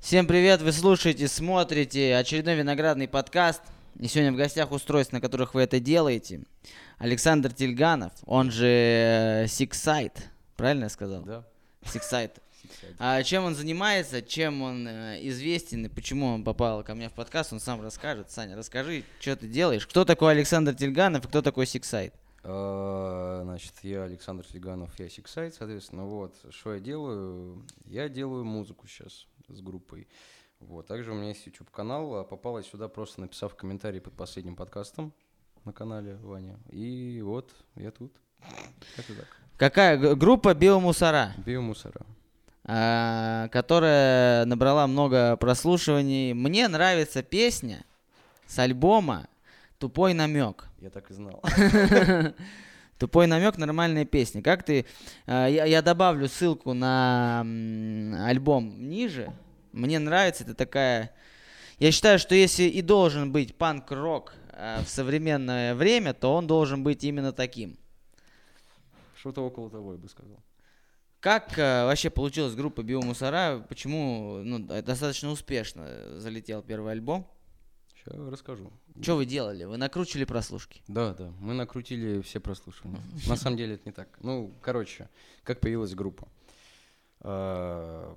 Всем привет, вы слушаете, смотрите очередной виноградный подкаст. И сегодня в гостях устройств, на которых вы это делаете. Александр Тильганов, он же SICKxSIDE. Правильно я сказал? Да. Сиксайт. А чем он занимается, чем он э, известен и почему он попал ко мне в подкаст, он сам расскажет. Саня, расскажи, что ты делаешь. Кто такой Александр Тильганов и кто такой SICKxSIDE? А, Значит, я Александр Фиганов, я SICKxSIDE, соответственно, вот, что я делаю? Я делаю музыку сейчас с группой. Вот, также у меня есть YouTube-канал, а попал я сюда просто написав комментарий под последним подкастом на канале Ваня. И вот, я тут. Как и так. Какая группа Биомусора, Биомусора. А, которая набрала много прослушиваний. Мне нравится песня с альбома «Тупой намек». Я так и знал. Тупой намек, нормальная песня. Как ты? а, Я, я добавлю ссылку на альбом ниже. Мне нравится, это такая. Я считаю, что если и должен быть панк-рок а, в современное время, то он должен быть именно таким. Что-то около того, я бы сказал. Как э, вообще получилась группа Биомусора? Почему ну, достаточно успешно залетел первый альбом? Сейчас расскажу. Что вы делали? Вы накручивали прослушки? Да, да, мы накрутили все прослушивания. На самом деле это не так. Ну, короче, как появилась группа? А,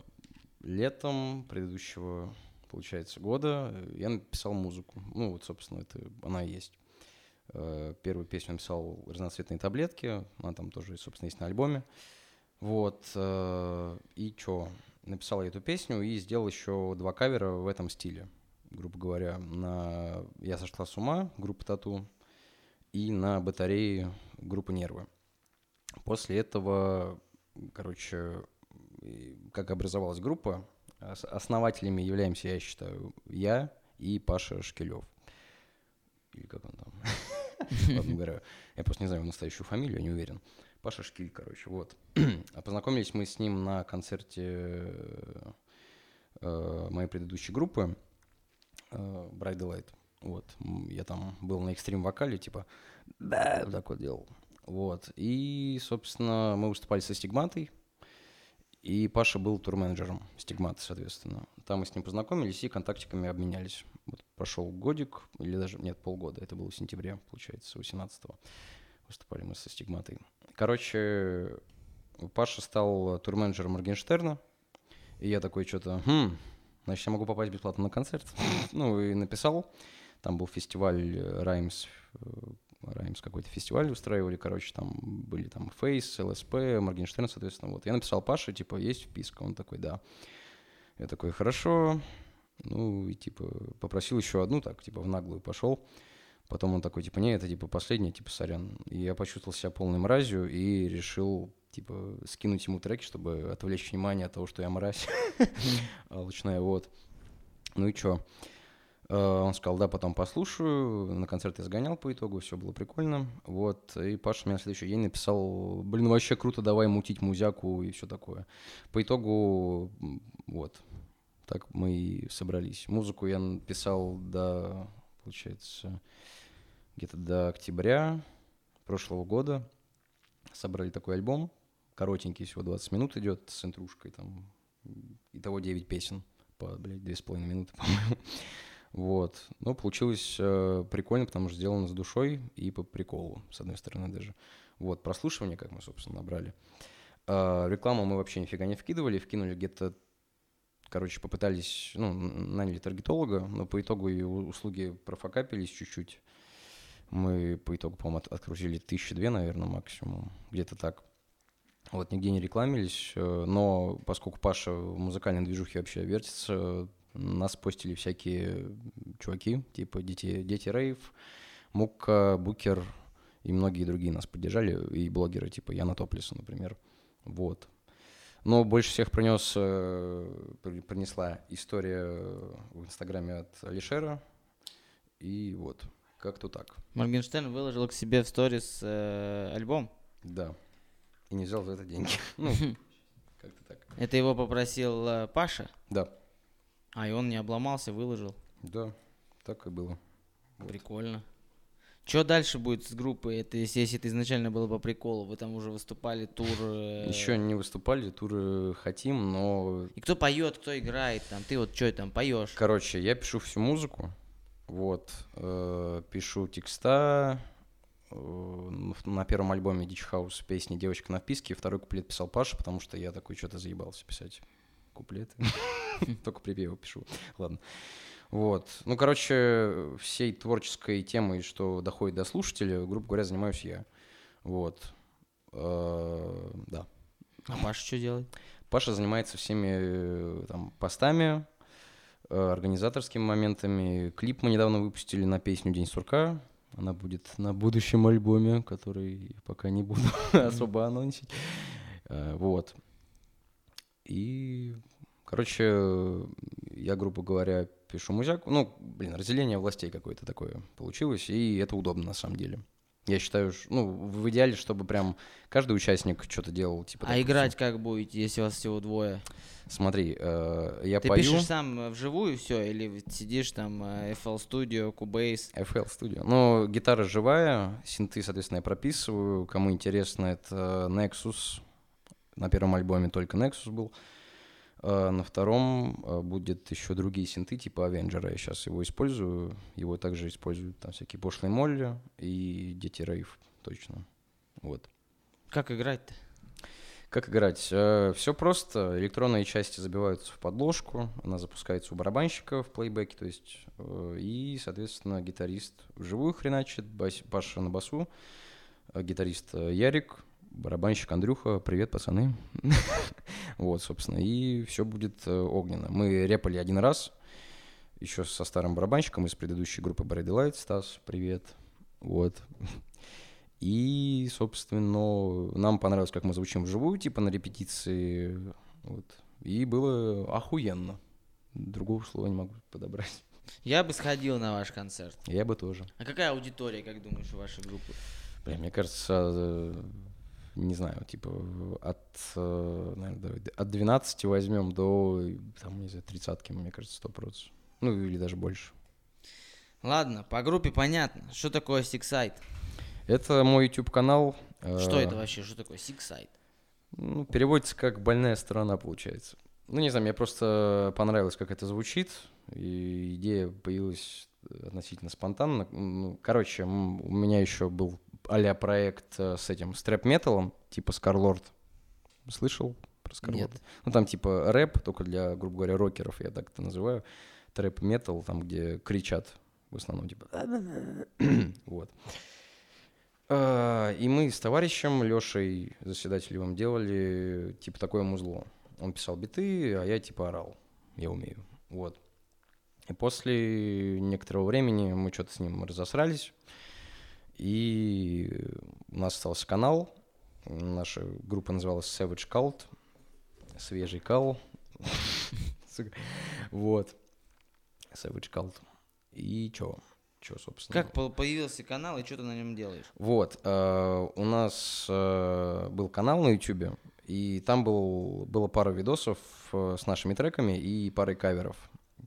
Летом предыдущего, получается, года я написал музыку. Ну, вот, собственно, это она и есть. А, Первую песню написал «Разноцветные таблетки», она там тоже, собственно, есть на альбоме. Вот, а, и чё, написал я эту песню и сделал еще два кавера в этом стиле, грубо говоря, на «Я сошла с ума» группа Тату и на батарее группы Нервы. После этого, короче, как образовалась группа, ос- основателями являемся, я считаю, я и Паша Шкелев. Или как он там? Ладно, говорю, я просто не знаю его настоящую фамилию, я не уверен. Паша Шкиль, короче, вот. А познакомились мы с ним на концерте э, моей предыдущей группы э, Bright Delight. Вот, я там был на экстрим вокале, типа, да, вот так вот делал. Вот, и, собственно, мы выступали со Стигматой, и Паша был турменеджером Стигматы, соответственно. Там мы с ним познакомились и контактиками обменялись. Вот прошел годик, или даже, нет, полгода, это было в сентябре, получается, 18-го. Выступали мы со Стигматой. Короче, Паша стал турменеджером Моргенштерна, и я такой что-то, хм, значит, я могу попасть бесплатно на концерт. ну, и написал. Там был фестиваль Раймс, э, Раймс какой-то фестиваль устраивали, короче, там были там Фейс, ЛСП, Моргенштерн, соответственно, вот. Я написал Паше, типа, есть вписка? Он такой, да. Я такой, хорошо. Ну, и, типа, попросил еще одну, так, типа, в наглую пошел. Потом он такой, типа, не, это, типа, последняя, типа, сорян. И я почувствовал себя полной мразью и решил, типа, скинуть ему треки, чтобы отвлечь внимание от того, что я мразь. Алчная, вот. Ну и чё? Э, Он сказал, да, потом послушаю. На концерт я сгонял по итогу, все было прикольно. Вот. И Паша мне на следующий день написал, блин, вообще круто, давай мутить музяку и все такое. По итогу, вот, так мы и собрались. Музыку я написал до, получается, где-то до октября прошлого года. Собрали такой альбом, коротенький, всего 20 минут идет, с интрушкой там. Итого 9 песен по, блядь, 2,5 минуты, по-моему. Вот. Но получилось э, прикольно, потому что сделано с душой и по приколу, с одной стороны даже. Вот, прослушивание, как мы, собственно, набрали. А, рекламу мы вообще нифига не вкидывали, вкинули где-то, короче, попытались, ну, наняли таргетолога, но по итогу и услуги профокапились чуть-чуть. Мы по итогу, по-моему, от- открутили тысячи две, наверное, максимум, где-то так. Вот, нигде не рекламились, э, но поскольку Паша в музыкальной движухе вообще вертится, нас постили всякие чуваки, типа Дети, Дети Рейв, Мукка, Букер и многие другие нас поддержали, и блогеры, типа Яна Топлиса, например. Вот. Но больше всех принес, э, при- принесла история в Инстаграме от Алишера, и вот, как-то так. Моргенштерн выложил к себе в сторис э, альбом. Да. И не взял за это деньги. Ну, как-то так. Это его попросил э, Паша, Да, а и он не обломался, выложил. да, так и было. Прикольно. Что дальше будет с группой? Это если, если это изначально было по приколу, вы там уже выступали, тур. э, Еще не выступали, туры хотим, но И кто поет, кто играет, там, ты вот что там поешь? Короче, я пишу всю музыку, вот, э, пишу текста, э, на первом альбоме Дичь Хаус песни «Девочка на вписке», второй куплет писал Паша, потому что я такой что-то заебался писать куплеты, только припевы пишу, ладно. Вот, ну, короче, всей творческой темой, что доходит до слушателя, грубо говоря, занимаюсь я, вот, Э, да. А Паша что делает? Паша занимается всеми э, там постами, э, организаторскими моментами. Клип мы недавно выпустили на песню «День сурка». Она будет на будущем альбоме, который пока не буду особо анонсить. Вот. И, короче, э, я, грубо говоря, пишу музяку. Ну, блин, разделение властей какое-то такое получилось, и это удобно на самом деле. Я считаю, ш- ну, в идеале, чтобы прям каждый участник что-то делал. Типа, А допустим, играть как будете, если у вас всего двое? Смотри, э, я Ты пою... пишешь сам э, вживую все, или сидишь там э, FL Studio, Cubase? FL Studio. Ну, гитара живая, синты, соответственно, я прописываю. Кому интересно, это Nexus. На первом альбоме только Nexus был. А на втором э, будет еще другие синты, типа Avenger. Я сейчас его использую. Его также используют там всякие пошлые молли и дети рейв, точно. Вот. Как играть-то? Как играть? Все просто. Электронные части забиваются в подложку, она запускается у барабанщика в плейбеке, то есть, э, и, соответственно, гитарист вживую хреначит, бас- Паша на басу, э, гитарист э, Ярик, барабанщик Андрюха, привет, пацаны. Вот, собственно, и все будет э, огненно. Мы репали один раз, еще со старым барабанщиком из предыдущей группы Barry Delight, Стас, привет. Вот. И, собственно, нам понравилось, как мы звучим вживую, типа на репетиции. Вот. И было охуенно. Другого слова не могу подобрать. Я бы сходил на ваш концерт. Я бы тоже. А какая аудитория, как думаешь, у вашей группы? Бля, мне кажется, э, не знаю, типа от, э, наверное, от 12 возьмем до, там, не знаю, тридцатки, мне кажется, 100%. Ну, или даже больше. Ладно, по группе понятно. Что такое Sixside? Это мой YouTube-канал. Что э, это вообще? Что такое Sixside? Ну, переводится как больная сторона, получается. Ну, не знаю, мне просто понравилось, как это звучит, и идея появилась относительно спонтанно. Ну, короче, у меня еще был а проект э, с этим стрэп-металом, типа Скарлорд. Слышал про Скарлорд? Ну, там типа рэп, только для, грубо говоря, рокеров, я так это называю. Трэп-метал, там, где кричат в основном, типа... Вот. А, И мы с товарищем Лешей Заседателевым делали типа такое музло. Он писал биты, а я типа орал. Я умею. Вот. И после некоторого времени мы что-то с ним разосрались. И у нас остался канал. Наша группа называлась Savage Cult. Свежий кал. Вот. Savage Cult. И чё? Чё, собственно? Как по- появился канал и что ты на нем делаешь? Вот, э, у нас э, был канал на YouTube, и там был, было пара видосов э, с нашими треками и парой каверов.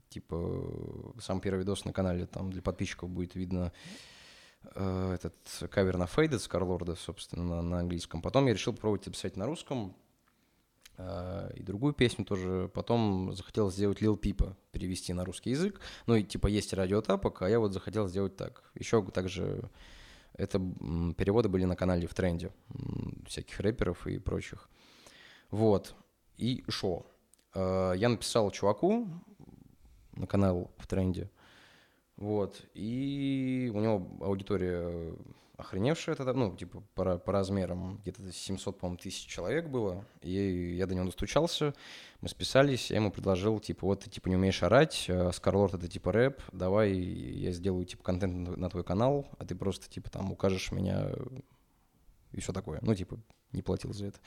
Типа, э, сам первый видос на канале, там для подписчиков будет видно э, этот кавер на Faded с Карлорда, собственно, на, на английском. Потом я решил попробовать записать на русском, э, и другую песню тоже. Потом захотел сделать Lil Пипа, перевести на русский язык. Ну, и типа есть радиотапок, а я вот захотел сделать так. Еще также это переводы были на канале в тренде всяких рэперов и прочих. Вот. И шо? Э, Я написал чуваку на канал в тренде. Вот. И у него аудитория охреневшая тогда, ну, типа, по, по размерам, где-то 700, по-моему, тысяч человек было. И я до него достучался, мы списались, я ему предложил, типа, вот ты, типа, не умеешь орать, а Скарлорд это, типа, рэп, давай я сделаю, типа, контент на твой канал, а ты просто, типа, там укажешь меня и все такое. Ну, типа, не платил за это.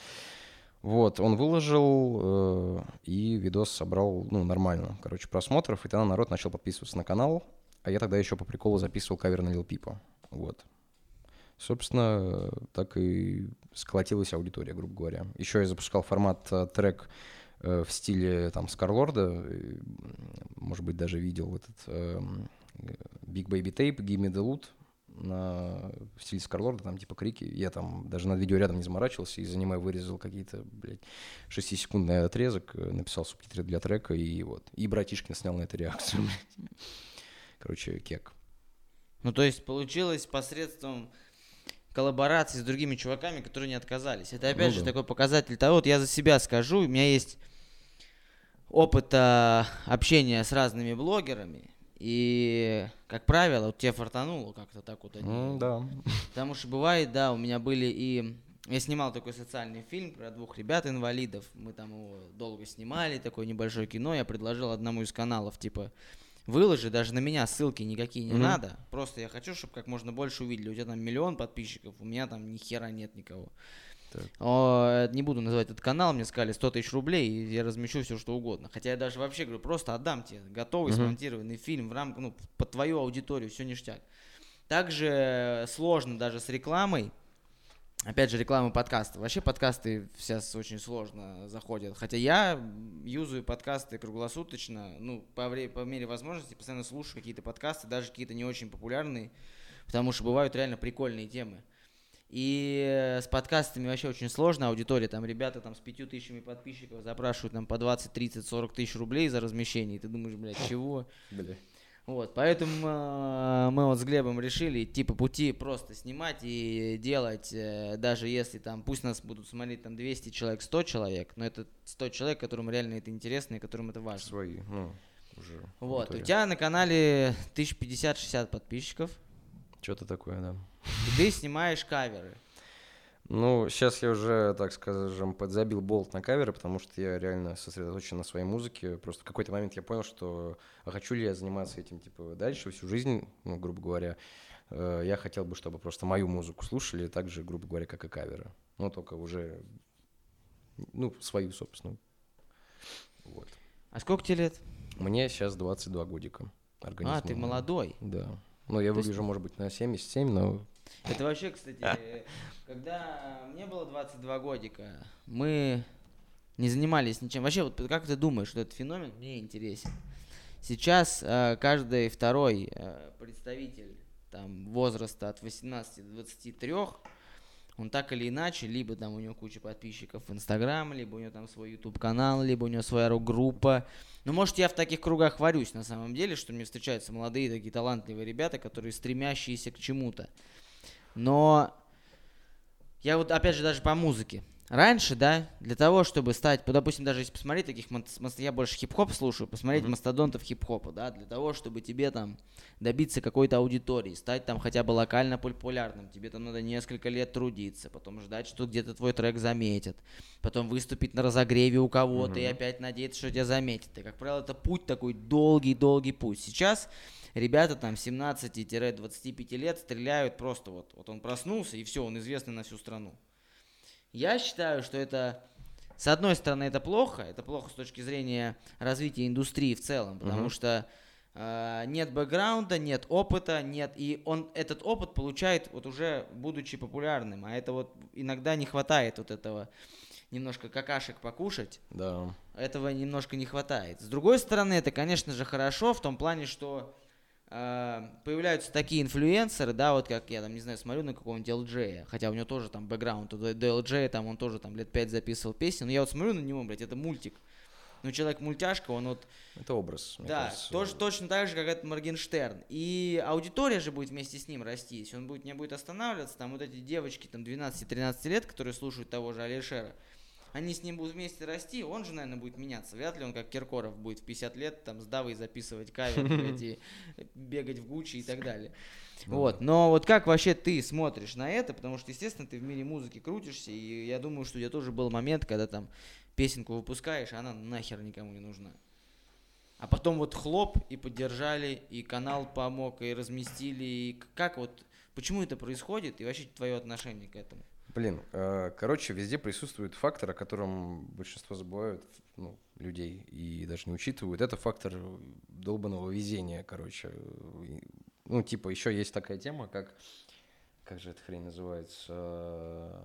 Вот, он выложил, э, и видос собрал, ну, нормально, короче, просмотров, и тогда народ начал подписываться на канал, а я тогда еще по приколу записывал кавер на Лил Пипа, вот. Собственно, э, так и сколотилась аудитория, грубо говоря. Еще я запускал формат э, трек э, в стиле там Скарлорда, э, может быть, даже видел этот эм, Big Baby Tape, Give Me The Loot на в стиле Скарлорда, там типа крики. Я там даже над видео рядом не заморачивался, из аниме вырезал какие-то, блядь, 6-секундный отрезок, э, написал субтитры для трека и вот. И братишкин снял на это реакцию, блядь. Короче, кек. Ну, то есть получилось посредством коллаборации с другими чуваками, которые не отказались. Это опять Ну же да. такой показатель того, вот я за себя скажу, у меня есть опыт а, общения с разными блогерами, и, как правило, вот тебе фартануло как-то так вот. они- Ну, да. Потому что бывает, да, у меня были и... Я снимал такой социальный фильм про двух ребят-инвалидов. Мы там его долго снимали, такое небольшое кино. Я предложил одному из каналов, типа, выложи, даже на меня ссылки никакие не Мгм. надо. Просто я хочу, чтобы как можно больше увидели. У тебя там миллион подписчиков, у меня там ни хера нет никого. Так. О, не буду называть этот канал, мне сказали 100 тысяч рублей, и я размещу все, что угодно. Хотя я даже вообще говорю, просто отдам тебе готовый Мгм. смонтированный фильм в рамках, ну, под твою аудиторию, все ништяк. Также сложно даже с рекламой. Опять же, реклама подкаста. Вообще подкасты сейчас очень сложно заходят. Хотя я юзаю подкасты круглосуточно. Ну, по, вре- по мере возможности постоянно слушаю какие-то подкасты, даже какие-то не очень популярные. Потому что бывают реально прикольные темы. И с подкастами вообще очень сложно. Аудитория, там ребята там с пятью тысячами подписчиков запрашивают там по 20, 30, 40 тысяч рублей за размещение. И ты думаешь, блядь, чего? Бля. Вот, поэтому э, мы вот с Глебом решили идти по пути просто снимать и делать, э, даже если там, пусть нас будут смотреть там 200 человек, 100 человек, но это 100 человек, которым реально это интересно и которым это важно. Свои, ну, уже. Вот, у тебя на канале 1050-60 подписчиков, Что-то такое, да. и ты снимаешь каверы. Ну, сейчас я уже, так скажем, подзабил болт на каверы, потому что я реально сосредоточен на своей музыке. Просто в какой-то момент я понял, что а хочу ли я заниматься этим, типа, дальше, всю жизнь, ну, грубо говоря. Э, Я хотел бы, чтобы просто мою музыку слушали, так же, грубо говоря, как и каверы. Ну, только уже, ну, свою, собственно. Вот. А сколько тебе лет? Мне сейчас 22 годика. А, Организму. ты молодой. Да. Ну, я То есть- выгляжу, может быть, на 77, но Это вообще, кстати, когда мне было 22 годика, мы не занимались ничем. Вообще, вот как ты думаешь, что этот феномен мне интересен? Сейчас э, каждый второй э, представитель там, возраста от 18 до 23, он так или иначе, либо там у него куча подписчиков в Инстаграм, либо у него там свой YouTube канал, либо у него своя рок-группа. Ну, может, я в таких кругах варюсь на самом деле, что мне встречаются молодые такие талантливые ребята, которые стремящиеся к чему-то. Но я вот, опять же, даже по музыке. Раньше, да, для того, чтобы стать, ну, допустим, даже если посмотреть таких, я больше хип-хоп слушаю, посмотреть Мгм. мастодонтов хип-хопа, да, для того, чтобы тебе там добиться какой-то аудитории, стать там хотя бы локально популярным, тебе там надо несколько лет трудиться, потом ждать, что где-то твой трек заметят, потом выступить на разогреве у кого-то и Мгм. опять надеяться, что тебя заметят. И, как правило, это путь такой долгий-долгий путь. Сейчас ребята там 17-25 лет стреляют просто вот, вот он проснулся и все, он известный на всю страну. Я считаю, что это, с одной стороны, это плохо, это плохо с точки зрения развития индустрии в целом, потому Мгм. что э, нет бэкграунда, нет опыта, нет, и он этот опыт получает вот уже будучи популярным, а это вот иногда не хватает вот этого немножко какашек покушать, да. этого немножко не хватает. С другой стороны, это, конечно же, хорошо в том плане, что появляются такие инфлюенсеры, да, вот как я там, не знаю, смотрю на какого-нибудь LJ, хотя у него тоже там бэкграунд, до, до LJ там он тоже там лет 5 записывал песни, но я вот смотрю на него, блядь, это мультик. Ну, человек мультяшка, он вот Это образ. да, кажется. тоже, точно так же, как этот Моргенштерн. И аудитория же будет вместе с ним расти. Если он будет, не будет останавливаться, там вот эти девочки там 12-13 лет, которые слушают того же Алишера, они с ним будут вместе расти, он же, наверное, будет меняться. Вряд ли он, как Киркоров, будет в 50 лет там с Давой записывать кавер, и бегать в Гуччи и так далее. Вот, но вот как вообще ты смотришь на это, потому что, естественно, ты в мире музыки крутишься, и я думаю, что у тебя тоже был момент, когда там песенку выпускаешь, а она нахер никому не нужна. А потом вот хлоп, и поддержали, и канал помог, и разместили, и как вот, почему это происходит, и вообще твое отношение к этому? Блин, э, короче, везде присутствует фактор, о котором большинство забывают, ну, людей, и даже не учитывают. Это фактор долбанного везения, короче. Ну, типа, еще есть такая тема, как, как же эта хрень называется,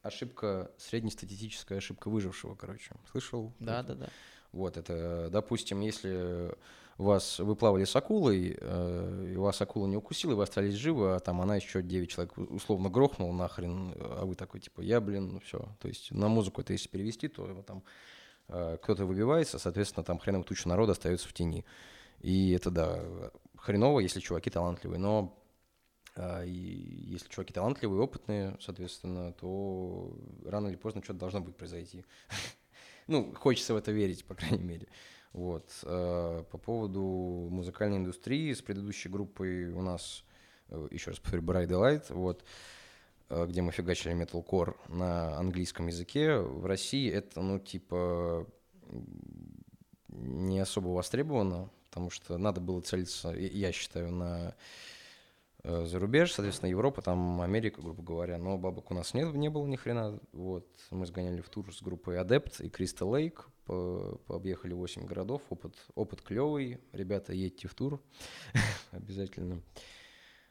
Ошибка, среднестатистическая ошибка выжившего, короче. Слышал? Да, да, да. Вот, это, допустим, если вас, вы плавали с акулой, э, и вас акула не укусила, и вы остались живы, а там она еще 9 человек условно грохнула нахрен, а вы такой, типа, я, блин, ну все. То есть на музыку это если перевести, то там э, кто-то выбивается, соответственно, там хреново туча народа остается в тени. И это, да, хреново, если чуваки талантливые, но э, если чуваки талантливые, опытные, соответственно, то рано или поздно что-то должно будет произойти. Ну, хочется в это верить, по крайней мере. Вот. Э, по поводу музыкальной индустрии, с предыдущей группой у нас, э, еще раз повторю, Bright Delight, вот, э, где мы фигачили metalcore на английском языке. В России это, ну, типа, не особо востребовано, потому что надо было целиться, я считаю, на за рубеж, соответственно, Европа, там Америка, грубо говоря, но бабок у нас нет, не было ни хрена. Вот, мы сгоняли в тур с группой Adept и Crystal Lake, по, пообъехали 8 городов, опыт, опыт клевый, ребята, едьте в тур, обязательно.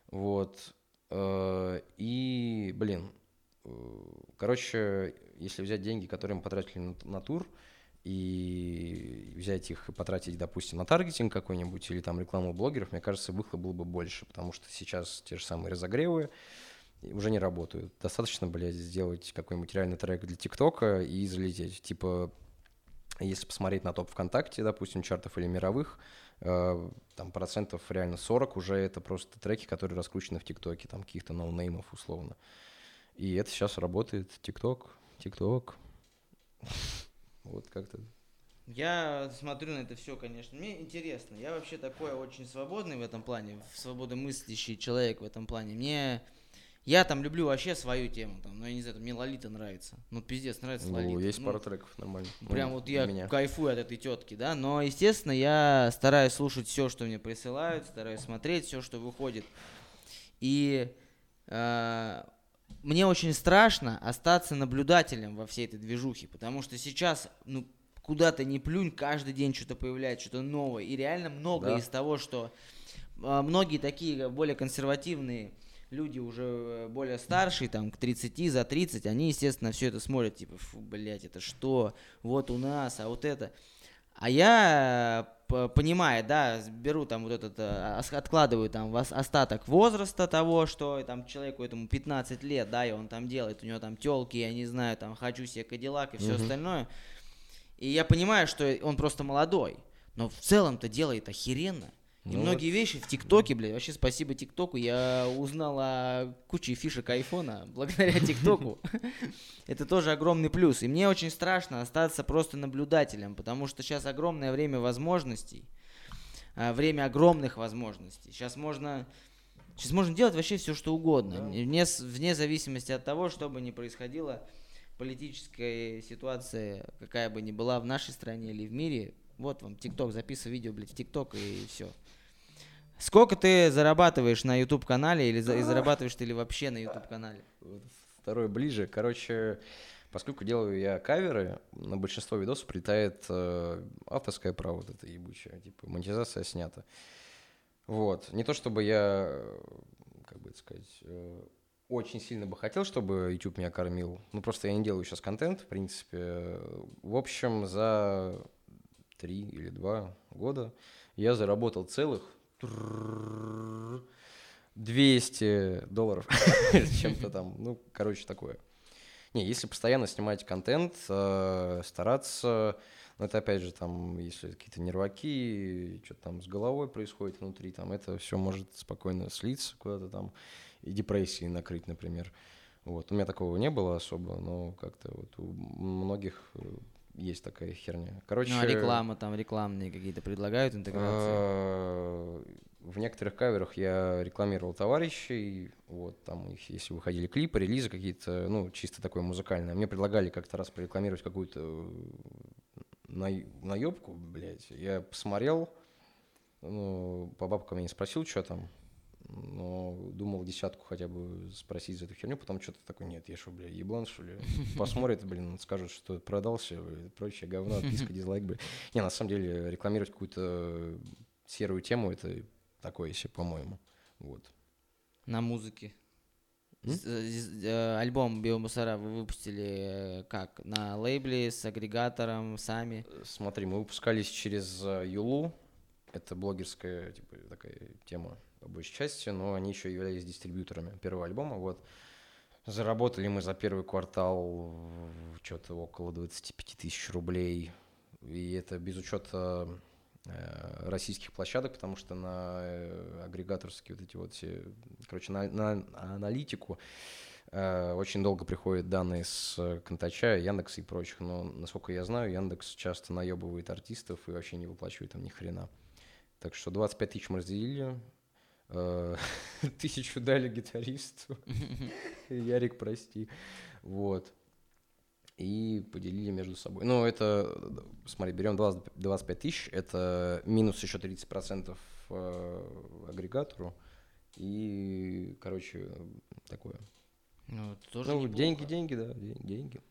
Вот, э, и, блин, э, короче, если взять деньги, которые мы потратили на, на тур, и взять их и потратить, допустим, на таргетинг какой-нибудь или там рекламу блогеров, мне кажется, выхлоп был бы больше, потому что сейчас те же самые разогревы уже не работают. Достаточно, блядь, сделать какой-нибудь реальный трек для ТикТока и залететь. Типа, если посмотреть на топ ВКонтакте, допустим, чартов или мировых, э, там процентов реально 40 уже это просто треки, которые раскручены в ТикТоке, там каких-то no-name ов условно. И это сейчас работает. ТикТок, ТикТок. Вот как-то. Я смотрю на это все, конечно. Мне интересно. Я вообще такой очень свободный в этом плане, свободомыслящий человек в этом плане. Мне я там люблю вообще свою тему, там, ну я не знаю, мне Лолита нравится. Ну пиздец, нравится ну, Лолита. есть ну, пара треков нормально. Прям ну, вот я меня. кайфую от этой тетки, да. Но, естественно, я стараюсь слушать все, что мне присылают, стараюсь смотреть все, что выходит. И э, мне очень страшно остаться наблюдателем во всей этой движухе, потому что сейчас, ну, куда то не плюнь, каждый день что-то появляется, что-то новое. И реально много да. из того, что э, многие такие более консервативные люди уже э, более старшие, там, к 30, за 30, они, естественно, все это смотрят, типа, фу, блядь, это что? Вот у нас, а вот это. А я, понимаю, да, беру там вот этот, э, откладываю там остаток возраста того, что там человеку этому 15 лет, да, и он там делает, у него там телки, я не знаю, там, хочу себе кадиллак и все угу. остальное. И я понимаю, что он просто молодой, но в целом-то делает охеренно. И ну многие вот. вещи в ТикТоке, блядь, вообще спасибо ТикТоку, я узнал о куче фишек айфона благодаря ТикТоку. Это тоже огромный плюс. И мне очень страшно остаться просто наблюдателем, потому что сейчас огромное время возможностей, а, время огромных возможностей. Сейчас можно, сейчас можно делать вообще все, что угодно, вне, вне зависимости от того, что бы ни происходило, политическая ситуация, какая бы ни была в нашей стране или в мире, вот вам ТикТок, записывай видео, блядь, в ТикТок и все. Сколько ты зарабатываешь на YouTube канале или за, и зарабатываешь ты ли вообще на YouTube канале? Второй ближе. Короче, поскольку делаю я каверы, на большинство видосов прилетает э, авторское право вот это ебучее, типа монетизация снята. Вот. Не то чтобы я, как бы это сказать, э, очень сильно бы хотел, чтобы YouTube меня кормил. Ну, просто я не делаю сейчас контент, в принципе. В общем, за три или два года я заработал целых 200 долларов чем-то там. Ну, короче, такое. Не, если постоянно снимать контент, стараться, ну, это опять же там, если какие-то нерваки, что-то там с головой происходит внутри, там это все может спокойно слиться куда-то там и депрессии накрыть, например. Вот. У меня такого не было особо, но как-то вот у многих есть такая херня. Короче, ну, а реклама там, рекламные какие-то предлагают интеграции? А, в некоторых каверах я рекламировал товарищей, вот, там их, если выходили клипы, релизы какие-то, ну, чисто такое музыкальное. Мне предлагали как-то раз прорекламировать какую-то э, на, наебку, блядь. Я посмотрел, ну, по бабкам я не спросил, что там, но думал десятку хотя бы спросить за эту херню, потом что-то такое, нет, я что, бля, еблан, что ли? Посмотрят, блин, скажут, что продался, и прочее говно, отписка, дизлайк, бля. Не, на самом деле, рекламировать какую-то серую тему, это такое себе, по-моему, вот. На музыке? З- э, Альбом Биомусора вы выпустили э, как? На лейбле, с агрегатором, сами? Смотри, мы выпускались через э, Юлу. Это блогерская типа, такая тема по большей части, но они еще являлись дистрибьюторами первого альбома. Вот. Заработали мы за первый квартал что-то около 25 тысяч рублей. И это без учета э, российских площадок, потому что на э, агрегаторские вот эти вот все, короче, на, на аналитику э, очень долго приходят данные с Контача, Яндекса и прочих, но, насколько я знаю, Яндекс часто наебывает артистов и вообще не выплачивает им ни хрена. Так что 25 тысяч мы разделили, тысячу дали гитаристу, Ярик, прости, вот, и поделили между собой. Ну, это, э, смотри, берем 20 25 тысяч, это минус еще 30% э, агрегатору, и, короче, такое. Ну, это тоже Ну, неплохо. деньги, деньги, да, ден- деньги.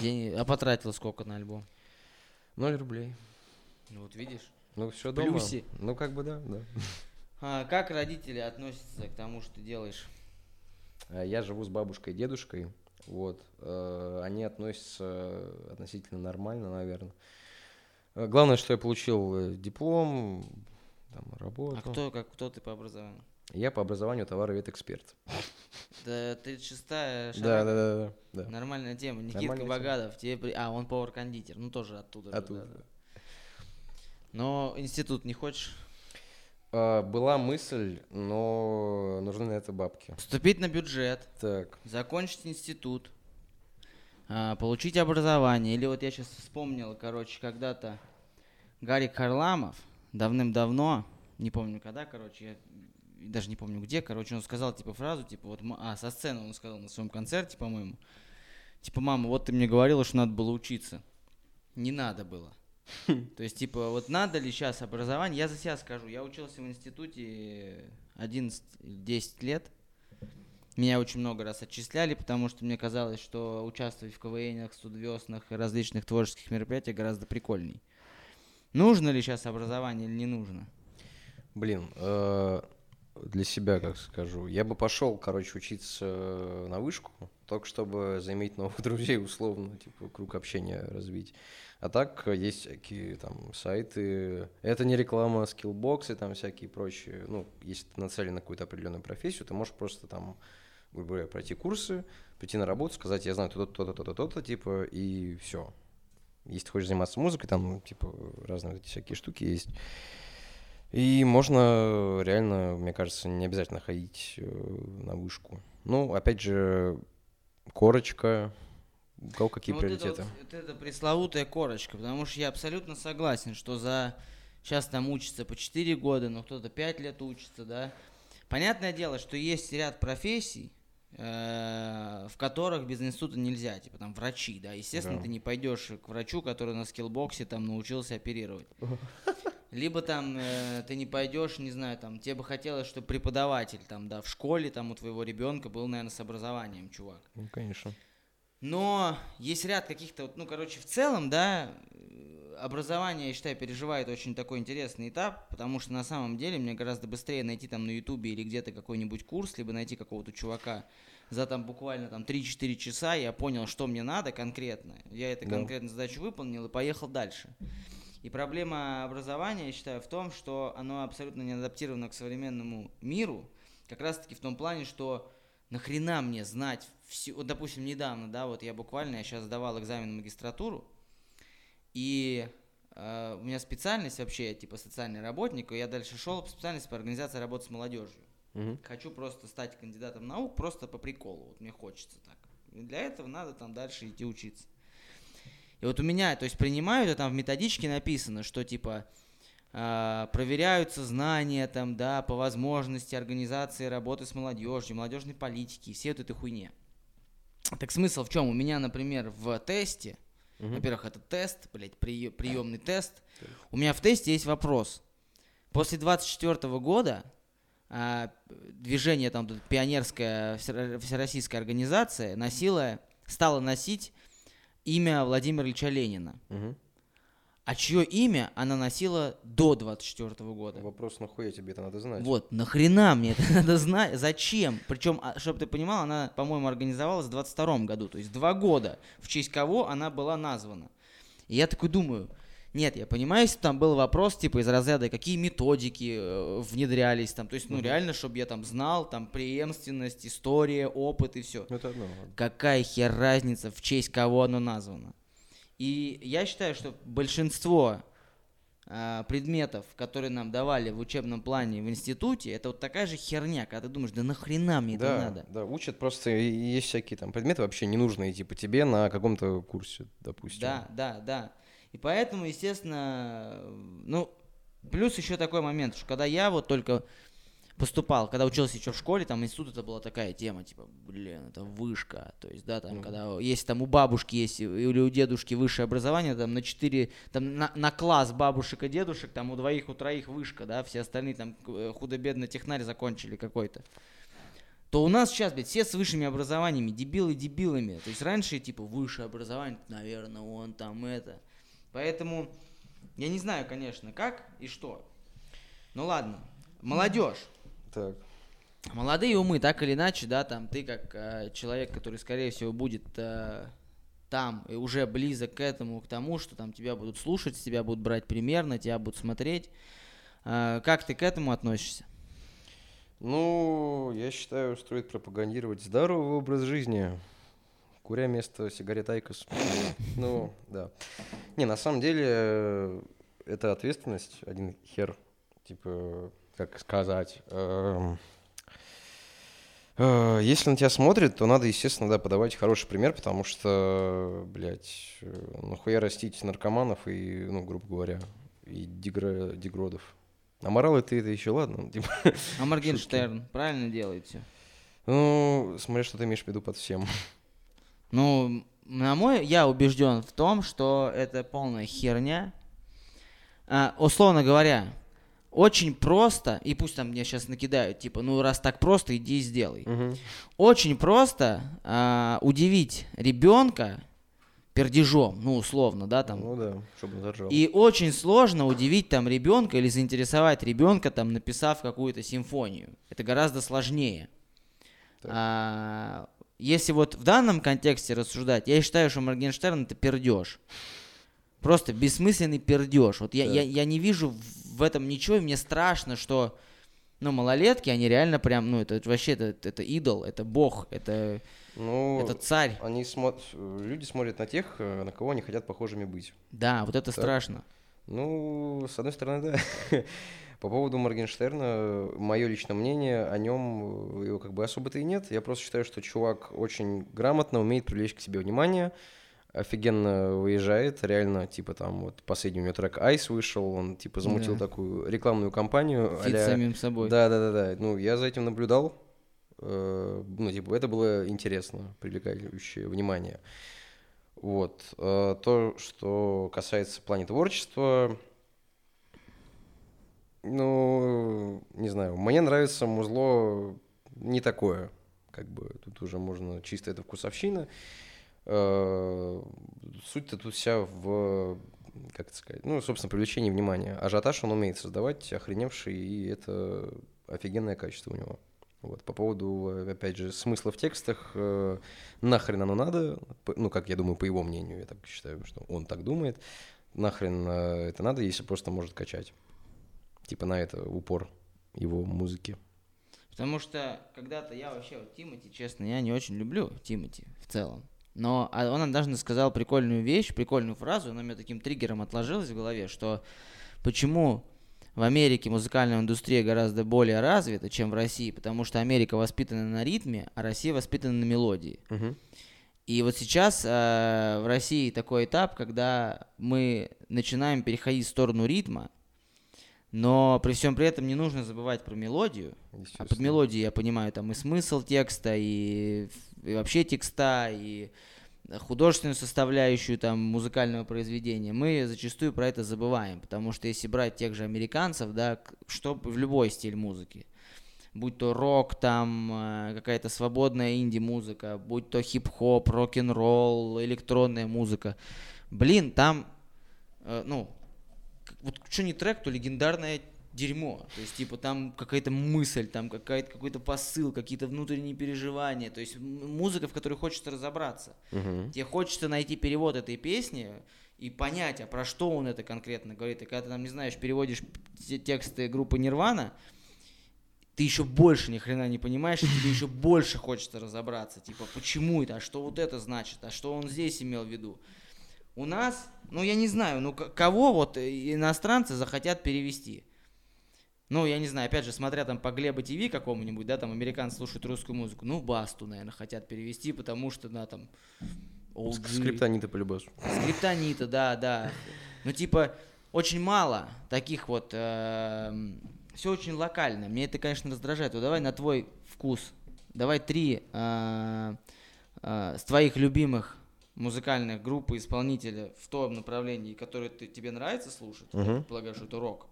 День- А потратил сколько на альбом? Ноль рублей. Ну, вот видишь. Ну, все дома. плюсе. Ну, как бы да, да. А как родители относятся к тому, что ты делаешь? А Я живу с бабушкой и дедушкой. Вот. э, Они относятся относительно нормально, наверное. Э, Главное, что я получил э, диплом, там, работу. А кто, как, кто ты по образованию? Я по образованию товаровед эксперт. Да, 36-я Да, да, да, да, да. Нормальная тема. Никитка Нормальная тема. Богатов. Тебе при- А, он повар-кондитер. Ну, тоже оттуда. же, Оттуда, да, да. Но институт не хочешь? А, Была мысль, но нужны на это бабки. Вступить на бюджет, Так, закончить институт, а, получить образование. Или вот я сейчас вспомнил, короче, когда-то Гарик Харламов давным-давно, не помню когда, короче, я даже не помню где, короче, он сказал типа фразу, типа вот, а, со сцены он сказал на своем концерте, по-моему, типа, мама, вот ты мне говорила, что надо было учиться. Не надо было. То есть, типа, вот надо ли сейчас образование? Я за себя скажу. Я учился в институте 11-10 лет. Меня очень много раз отчисляли, потому что мне казалось, что участвовать в КВНах, студвеснах и различных творческих мероприятиях гораздо прикольней. Нужно ли сейчас образование или не нужно? блин, э, для себя, как скажу, я бы пошел, короче, учиться на вышку, только чтобы заиметь новых друзей, условно, типа, круг общения развить. А так э, есть всякие там сайты. Это не реклама, скиллбоксы, там всякие прочие. Ну, если ты нацелен на какую-то определенную профессию, ты можешь просто там, грубо говоря, пройти курсы, прийти на работу, сказать, я знаю то-то, то-то, то-то, то-то, типа, и все. Если ты хочешь заниматься музыкой, там, типа, разные эти всякие штуки есть. И можно реально, мне кажется, не обязательно ходить э, на вышку. Ну, опять же, корочка. У кого какие Ну, вот это приоритеты? вот- вот это пресловутая корочка, потому что я абсолютно согласен, что за сейчас там учится по 4 года, но кто-то 5 лет учится, да. Понятное дело, что есть ряд профессий, э, в которых без института нельзя, типа там врачи, да. Естественно, Да. ты не пойдешь к врачу, который на скиллбоксе там научился оперировать. Либо там э, ты не пойдешь, не знаю, там тебе бы хотелось, чтобы преподаватель там, да, в школе там у твоего ребенка был, наверное, с образованием, чувак. Ну, конечно. Но есть ряд каких-то, ну, короче, в целом, да, образование, я считаю, переживает очень такой интересный этап, потому что на самом деле мне гораздо быстрее найти там на ютубе или где-то какой-нибудь курс, либо найти какого-то чувака за там буквально там 3-4 часа, я понял, что мне надо конкретно, я эту Да. конкретную задачу выполнил и поехал дальше. И проблема образования, я считаю, в том, что оно абсолютно не адаптировано к современному миру, как раз-таки в том плане, что нахрена мне знать все, вот, допустим, недавно, да, вот я буквально, я сейчас сдавал экзамен в магистратуру, и э, у меня специальность вообще, я типа социальный работник, и я дальше шел по специальности по организации работы с молодежью. Мгм. Хочу просто стать кандидатом наук, просто по приколу, вот мне хочется так. И для этого надо там дальше идти учиться. И вот у меня, то есть принимают, а там в методичке написано, что типа а, проверяются знания там, да, по возможности организации работы с молодежью, молодежной политики, все вот этой хуйне. Так смысл в чем? У меня, например, в тесте, Мгм. во-первых, это тест, блядь, приемный тест. У меня в тесте есть вопрос. После 24 года а, движение там тут пионерская всеро- всероссийская организация носила, стала носить имя Владимира Ильича Ленина. Мгм. А чье имя она носила до 24 года. Вопрос, нахуя тебе это надо знать? Вот, нахрена мне это надо знать? Зачем? Причем, чтобы ты понимал, она, по-моему, организовалась в 22 году, то есть два года, в честь кого она была названа. И я такой думаю, нет, я понимаю, если там был вопрос, типа, из разряда, какие методики э, внедрялись там, то есть, ну, mm-hmm. реально, чтобы я там знал, там, преемственность, история, опыт и все. Это одно. Какая хер разница, в честь кого оно названо? И я считаю, что большинство э, предметов, которые нам давали в учебном плане в институте, это вот такая же херня, когда ты думаешь, да нахрена мне да, это надо? Да, учат просто, есть всякие там предметы вообще не нужные, типа тебе на каком-то курсе, допустим. Да, да, да. И поэтому, естественно, ну, плюс еще такой момент, что когда я вот только поступал, когда учился еще в школе, там институт это была такая тема, типа, блин, это вышка, то есть, да, там, mm когда, если там у бабушки есть или у дедушки высшее образование, там на 4, там на, на класс бабушек и дедушек, там у двоих, у троих вышка, да, все остальные там э, худо-бедно технарь закончили какой-то то у нас сейчас, блядь, все с высшими образованиями, дебилы дебилами. То есть раньше, типа, высшее образование, наверное, он там это. Поэтому я не знаю, конечно, как и что. Ну ладно, молодежь. Так. Молодые умы, так или иначе, да, там ты как э, человек, который, скорее всего, будет э, там и уже близок к этому, к тому, что там тебя будут слушать, тебя будут брать пример, на тебя будут смотреть. Э, как ты к этому относишься? Ну, я считаю, стоит пропагандировать здоровый образ жизни. Куря место сигарет IQOS. Ну, да. Не, на самом деле, э, это ответственность, один хер, типа, как сказать. Эм, э, если на тебя смотрят, то надо, естественно, да, подавать хороший пример, потому что, блядь, э, нахуя растить наркоманов и, ну, грубо говоря, и дегра... дегродов. Аморал это, это еще ладно. Типа, а Моргенштерн правильно делает все? Ну, смотри, что ты имеешь в виду под всем. Ну, на мой, я убежден в том, что это полная херня. А, условно говоря, очень просто, и пусть там мне сейчас накидают, типа, ну раз так просто, иди и сделай. Угу. Очень просто а, удивить ребенка пердежом, ну условно, да, там. Ну да, чтобы он заржал. И очень сложно удивить там ребенка или заинтересовать ребенка, там, написав какую-то симфонию. Это гораздо сложнее. А, если вот в данном контексте рассуждать, я считаю, что Моргенштерн это пердеж. Просто бессмысленный пердеж. Вот я, я, я не вижу в этом ничего, и мне страшно, что ну, малолетки, они реально прям, ну, это, вообще, это, это идол, это бог, это, ну, это царь. Они смотрят, люди смотрят на тех, э, на кого они хотят похожими быть. Да, вот это так. страшно. Ну, с одной стороны, да. По поводу Моргенштерна, мое личное мнение о нем, его как бы особо-то и нет. Я просто считаю, что чувак очень грамотно умеет привлечь к себе внимание, офигенно выезжает, реально, типа там вот последний у него трек Ice вышел, он типа замутил да. такую рекламную кампанию. Фит а самим собой. Да, да, да, да. Ну, я за этим наблюдал. Э, ну, типа, это было интересно, привлекающее внимание. Вот. Э, то, что касается плане творчества, ну, не знаю, мне нравится музло не такое, как бы тут уже можно чисто это вкусовщина. Суть-то тут вся в, как это сказать, ну, собственно, привлечении внимания. Ажиотаж он умеет создавать, охреневший, и это офигенное качество у него. Вот, по поводу, опять же, смысла в текстах, э, нахрен оно надо, ну, как я думаю, по его мнению, я так считаю, что он так думает, нахрен э, это надо, если просто может качать типа на это упор его музыки. Потому что когда-то я вообще вот Тимати, честно, я не очень люблю Тимати в целом. Но а он однажды сказал прикольную вещь, прикольную фразу, она у меня таким триггером отложилась в голове, что почему в Америке музыкальная индустрия гораздо более развита, чем в России, потому что Америка воспитана на ритме, а Россия воспитана на мелодии. И вот сейчас э, в России такой этап, когда мы начинаем переходить в сторону ритма, но при всем при этом не нужно забывать про мелодию. А под мелодией я понимаю там и смысл текста, и, и вообще текста, и художественную составляющую там музыкального произведения, мы зачастую про это забываем, потому что если брать тех же американцев, да, что в любой стиль музыки, будь то рок, там э, какая-то свободная инди-музыка, будь то хип-хоп, рок-н-ролл, электронная музыка, блин, там э, ну, вот что не трек, то легендарное дерьмо. То есть, типа, там какая-то мысль, там какая-то, какой-то посыл, какие-то внутренние переживания. То есть, музыка, в которой хочется разобраться. Мгм. Тебе хочется найти перевод этой песни и понять, а про что он это конкретно говорит. И когда ты там, не знаешь, переводишь те- тексты группы Нирвана, ты еще больше ни хрена не понимаешь, и тебе еще больше хочется разобраться. Типа, почему это, а что вот это значит, а что он здесь имел в виду. У нас, ну я не знаю, ну кого вот э, иностранцы захотят перевести? Ну, я не знаю, опять же, смотря там по Глеба ТВ какому-нибудь, да, там американцы слушают русскую музыку, ну, Басту, наверное, хотят перевести, потому что, да, там, OG. Скриптонита по любасу. Скриптонита, да, да. Ну, типа, очень мало таких вот... все очень локально. Мне это, конечно, раздражает. Вот давай на твой вкус. Давай три э, э, с твоих любимых музыкальных групп и исполнителя в том направлении, которое ты, тебе нравится слушать. Я Мгм. предполагаю, что это рок.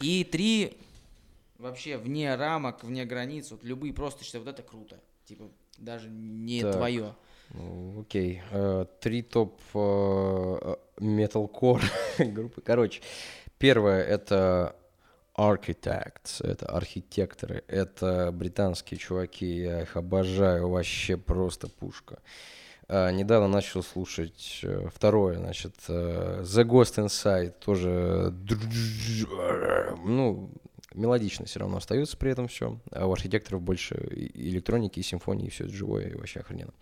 И три вообще вне рамок, вне границ. Вот любые просто считаю, вот это круто. Типа, даже не Так. твое. Ну, окей. Э, Три топ э, металкор группы. Короче, первое это Architects, это архитекторы, это британские чуваки, я их обожаю, вообще просто пушка. А, недавно начал слушать э, второе, значит, э, The Ghost Inside, тоже, ну, мелодично все равно остается при этом все, а у архитекторов больше и электроники, и симфонии, и все живое, и вообще охрененно.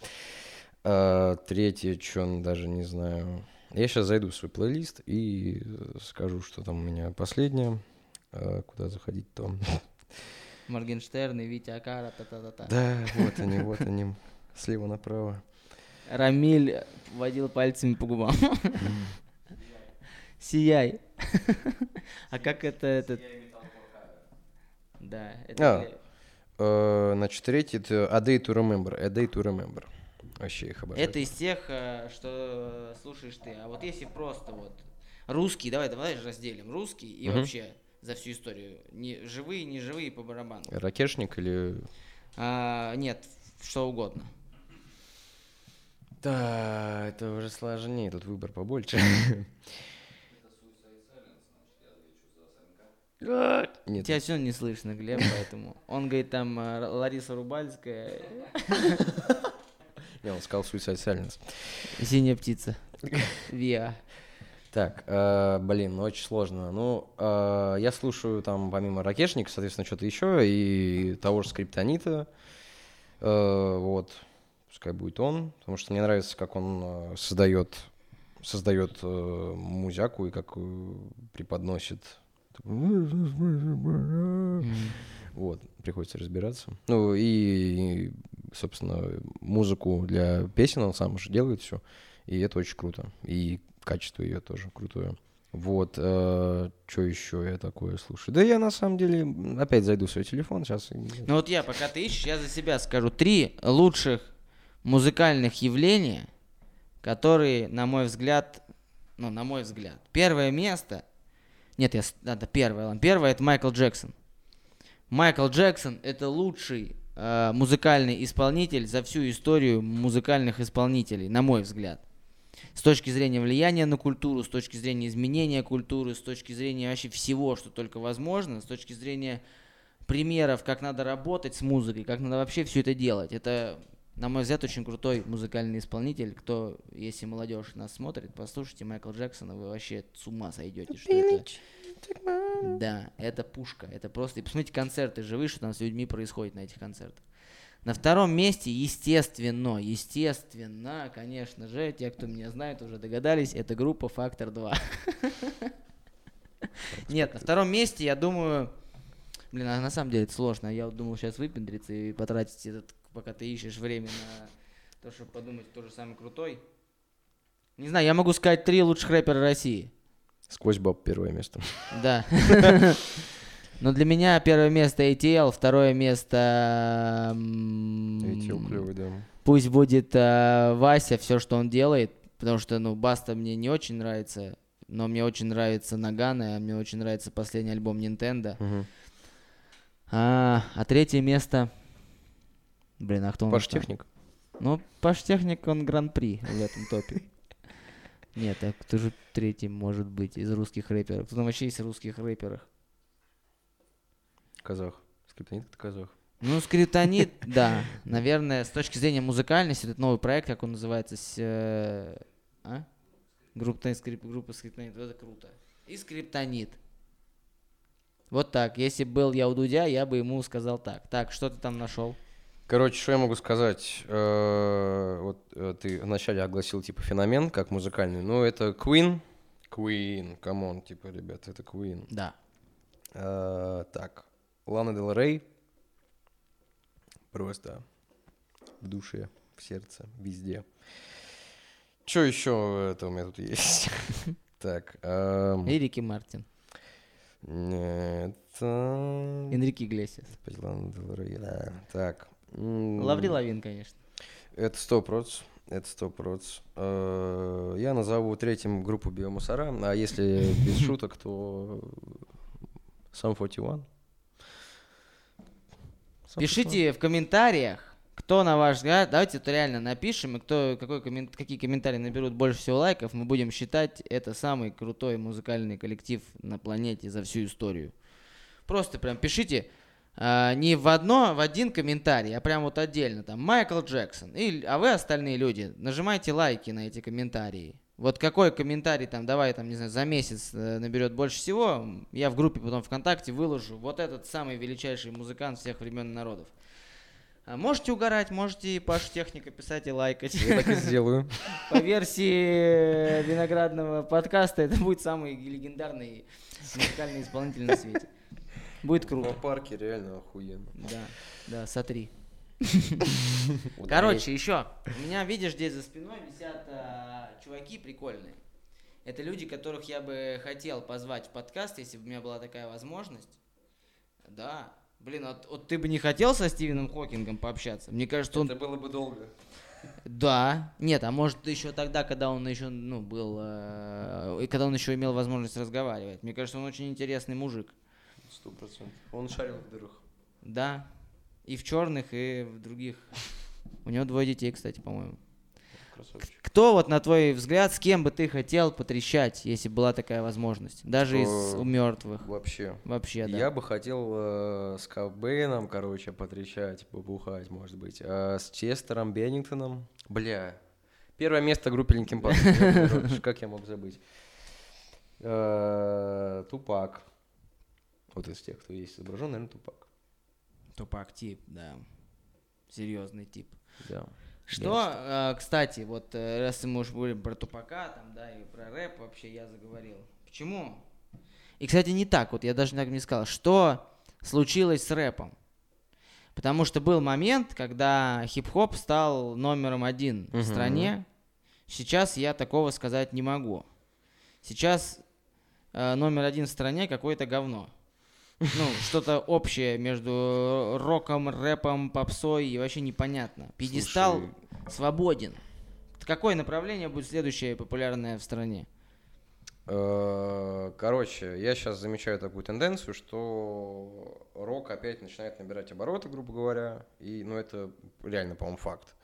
А, третье, что даже не знаю. Я сейчас зайду в свой плейлист и э, скажу, что там у меня последнее. А, куда заходить там? Моргенштерн и Витя Акара, та-та-та-та. Да, вот они, вот они, слева направо. Рамиль водил пальцами по губам. Сияй. А как это этот? Да, А, это Э, Значит, третий это A Day to Remember. A Day to Remember. Вообще их обожаю. это из тех, э, что слушаешь ты. А вот если просто вот русский, давай, давай разделим русский и вообще за всю историю. Не живые, не живые по барабану. Ракешник или... А, нет, что угодно. Да, это уже сложнее, тут выбор побольше. Нет, Тебя все не слышно, Глеб, поэтому. Он говорит, там э, Лариса Рубальская, не, он сказал Suicide Silence. синяя птица. Виа. Так, э, блин, ну очень сложно. Ну, э, я слушаю там помимо Ракешника, соответственно, что-то еще, и того же Скриптонита. Э, вот, пускай будет он, потому что мне нравится, как он э, создает, создает э, музяку и как э, преподносит. Вот, приходится разбираться. Ну и, собственно, музыку для песен он сам уже делает все. И это очень круто. И качество ее тоже крутое. Вот, что еще я такое слушаю? Да я на самом деле опять зайду в свой телефон сейчас. Ну вот я, пока ты ищешь, я за себя скажу три лучших музыкальных явления, которые, на мой взгляд, ну, на мой взгляд, первое место, нет, я, надо первое, первое это Майкл Джексон. Майкл Джексон это лучший э, музыкальный исполнитель за всю историю музыкальных исполнителей, на мой взгляд. С точки зрения влияния на культуру, с точки зрения изменения культуры, с точки зрения вообще всего, что только возможно, с точки зрения примеров, как надо работать с музыкой, как надо вообще все это делать. Это, на мой взгляд, очень крутой музыкальный исполнитель. Кто, если молодежь нас смотрит, послушайте Майкла Джексона, вы вообще с ума сойдете, что это. Да, это пушка. Это просто. И посмотрите концерты живые, что там с людьми происходит на этих концертах. На втором месте, естественно, естественно, конечно же, те, кто меня знает, уже догадались, это группа Фактор 2. Нет, на втором месте, я думаю, блин, а на самом деле это сложно. Я думал сейчас выпендриться и потратить этот, пока ты ищешь время на то, чтобы подумать, кто же самый крутой. Не знаю, я могу сказать три лучших рэпера России. Сквозь баб первое место. Да. Но для меня первое место ATL, второе место... Видите, клевый, да. Пусть будет э, Вася, все, что он делает, потому что, ну, Баста мне не очень нравится, но мне очень нравится Нагана, мне очень нравится последний альбом Nintendo. Мгм. А, а третье место... Блин, а кто нас Паш там? Техник. Ну, Паш Техник, он гран-при в этом топе. Нет, а кто же третий может быть из русских рэперов? Кто там вообще есть русских рэперах? Казах. Скриптонит это казах. Ну, скриптонит, да. Наверное, с точки зрения музыкальности, этот новый проект, как он называется, с, э, а? Группа, скрип, группа скриптонит, это круто. И скриптонит. Вот так. Если был я у Дудя, я бы ему сказал так. Так, что ты там нашел? Короче, что я могу сказать? Э, Вот э, ты вначале огласил типа феномен как музыкальный. Ну, это Queen. Queen, come on, типа, ребят, это Queen. Да. Э, Так, Лана Дел Рей. Просто в душе, в сердце, везде. Что еще это у меня тут есть? Так, эм, И Рики Мартин. это... Энрике Иглесиас. Да. Так. Лаври Лавин, конечно. Это сто проц. Это сто проц. Э, Я назову третьим группу Биомусора, а если без шуток, то сам 41. Sum 41. Пишите в комментариях, кто, на ваш взгляд, давайте это реально напишем, и кто, какой коммен- какие комментарии наберут больше всего лайков, мы будем считать это самый крутой музыкальный коллектив на планете за всю историю. Просто прям пишите а, не в одно, в один комментарий, а прям вот отдельно, там, Майкл Джексон, и, а вы остальные люди, нажимайте лайки на эти комментарии. Вот какой комментарий там, давай там, не знаю, за месяц э, наберет больше всего, я в группе потом ВКонтакте выложу, вот этот самый величайший музыкант всех времен и народов. А Можете угорать, можете Пашу Техника писать и лайкать. Я так и сделаю. По версии виноградного подкаста это будет самый легендарный музыкальный исполнитель на свете. Будет В круто. парке реально охуенно. Да, да, сотри. Короче, еще. У меня, видишь, здесь за спиной висят а, чуваки прикольные. Это люди, которых я бы хотел позвать в подкаст, если бы у меня была такая возможность. Да. Блин, вот, вот ты бы не хотел со Стивеном Хокингом пообщаться? Мне кажется, он... Это было бы долго. Да. Нет, а может еще тогда, когда он еще, ну, был... э, когда он еще имел возможность разговаривать. Мне кажется, он очень интересный мужик. Сто процентов. Он шарил в дырах. Да. И в черных, и в других. У него двое детей, кстати, по-моему. Красавчик. Кто вот на твой взгляд, с кем бы ты хотел потрещать, если была такая возможность? Даже из мертвых. Вообще. Вообще, да. Я бы хотел э, с Кобейном, короче, потрещать, побухать, может быть. А с Честером Беннингтоном. Бля. Первое место группе Линкин. Как я мог забыть? Э, Тупак. Вот из тех, кто есть изображен, наверное, Тупак. Тупак тип, да. Серьезный тип. Да. Что, э, кстати, вот э, раз мы уж говорим про Тупака, там, да, и про рэп вообще я заговорил. Почему? И, кстати, не так, вот я даже так не сказал, что случилось с рэпом. Потому что был момент, когда хип-хоп стал номером один в Мгм. стране. Сейчас я такого сказать не могу. Сейчас э, номер один в стране какое-то говно. Ну, что-то общее между роком, рэпом, попсой и вообще непонятно. Пьедестал Слушай, свободен. Какое направление будет следующее популярное в стране? э, Короче, я сейчас замечаю такую тенденцию, что рок опять начинает набирать обороты, грубо говоря. И, ну, это реально, по-моему, факт.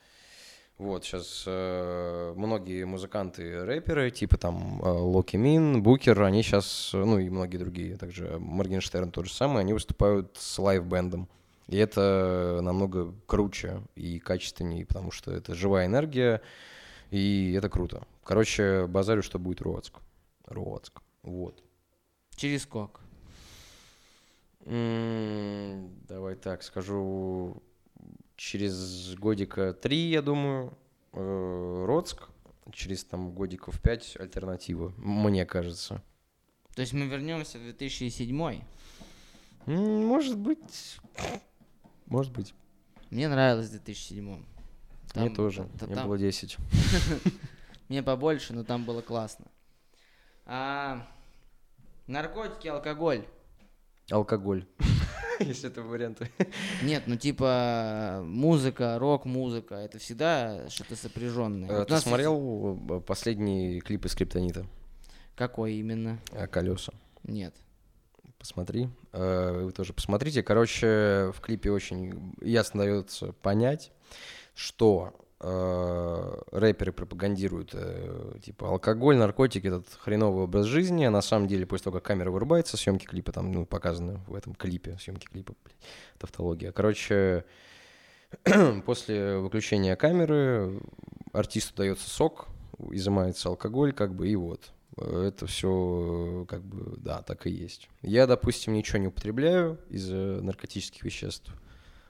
Вот, сейчас многие музыканты, рэперы, типа там э, Локи Мин, Букер, они сейчас, ну и многие другие, также Моргенштерн тот же самый, они выступают с лайв-бендом. И это намного круче и качественнее, потому что это живая энергия, и это круто. Короче, базарю, что будет Роцк. Роцк. Вот. Через сколько? М, Давай так скажу. Через годика три, я думаю, э, Роцк. Через там годиков пять альтернатива, мне кажется. То есть мы вернемся в 2007 М, Может быть. Может быть. Мне нравилось в 2007 Мне Там- тоже. та- Мне там- было 10. Мне побольше, но там было классно. А, наркотики, алкоголь. Алкоголь. Если это варианты. Нет, ну типа музыка, рок-музыка, это всегда что-то сопряженное. Э, Ты нас смотрел э, последний клип из Криптонита? Какой именно? Колеса. Нет. Посмотри. Э, Вы тоже посмотрите. Короче, в клипе очень ясно дается понять, что э, рэперы пропагандируют э, типа алкоголь, наркотики, этот хреновый образ жизни, а на самом деле после того, как камера вырубается, съемки клипа там, ну, показаны в этом клипе, съемки клипа, блядь, тавтология. Короче, после выключения камеры артисту дается сок, изымается алкоголь, как бы, и вот. Это все, как бы, да, так и есть. Я, допустим, ничего не употребляю из наркотических веществ.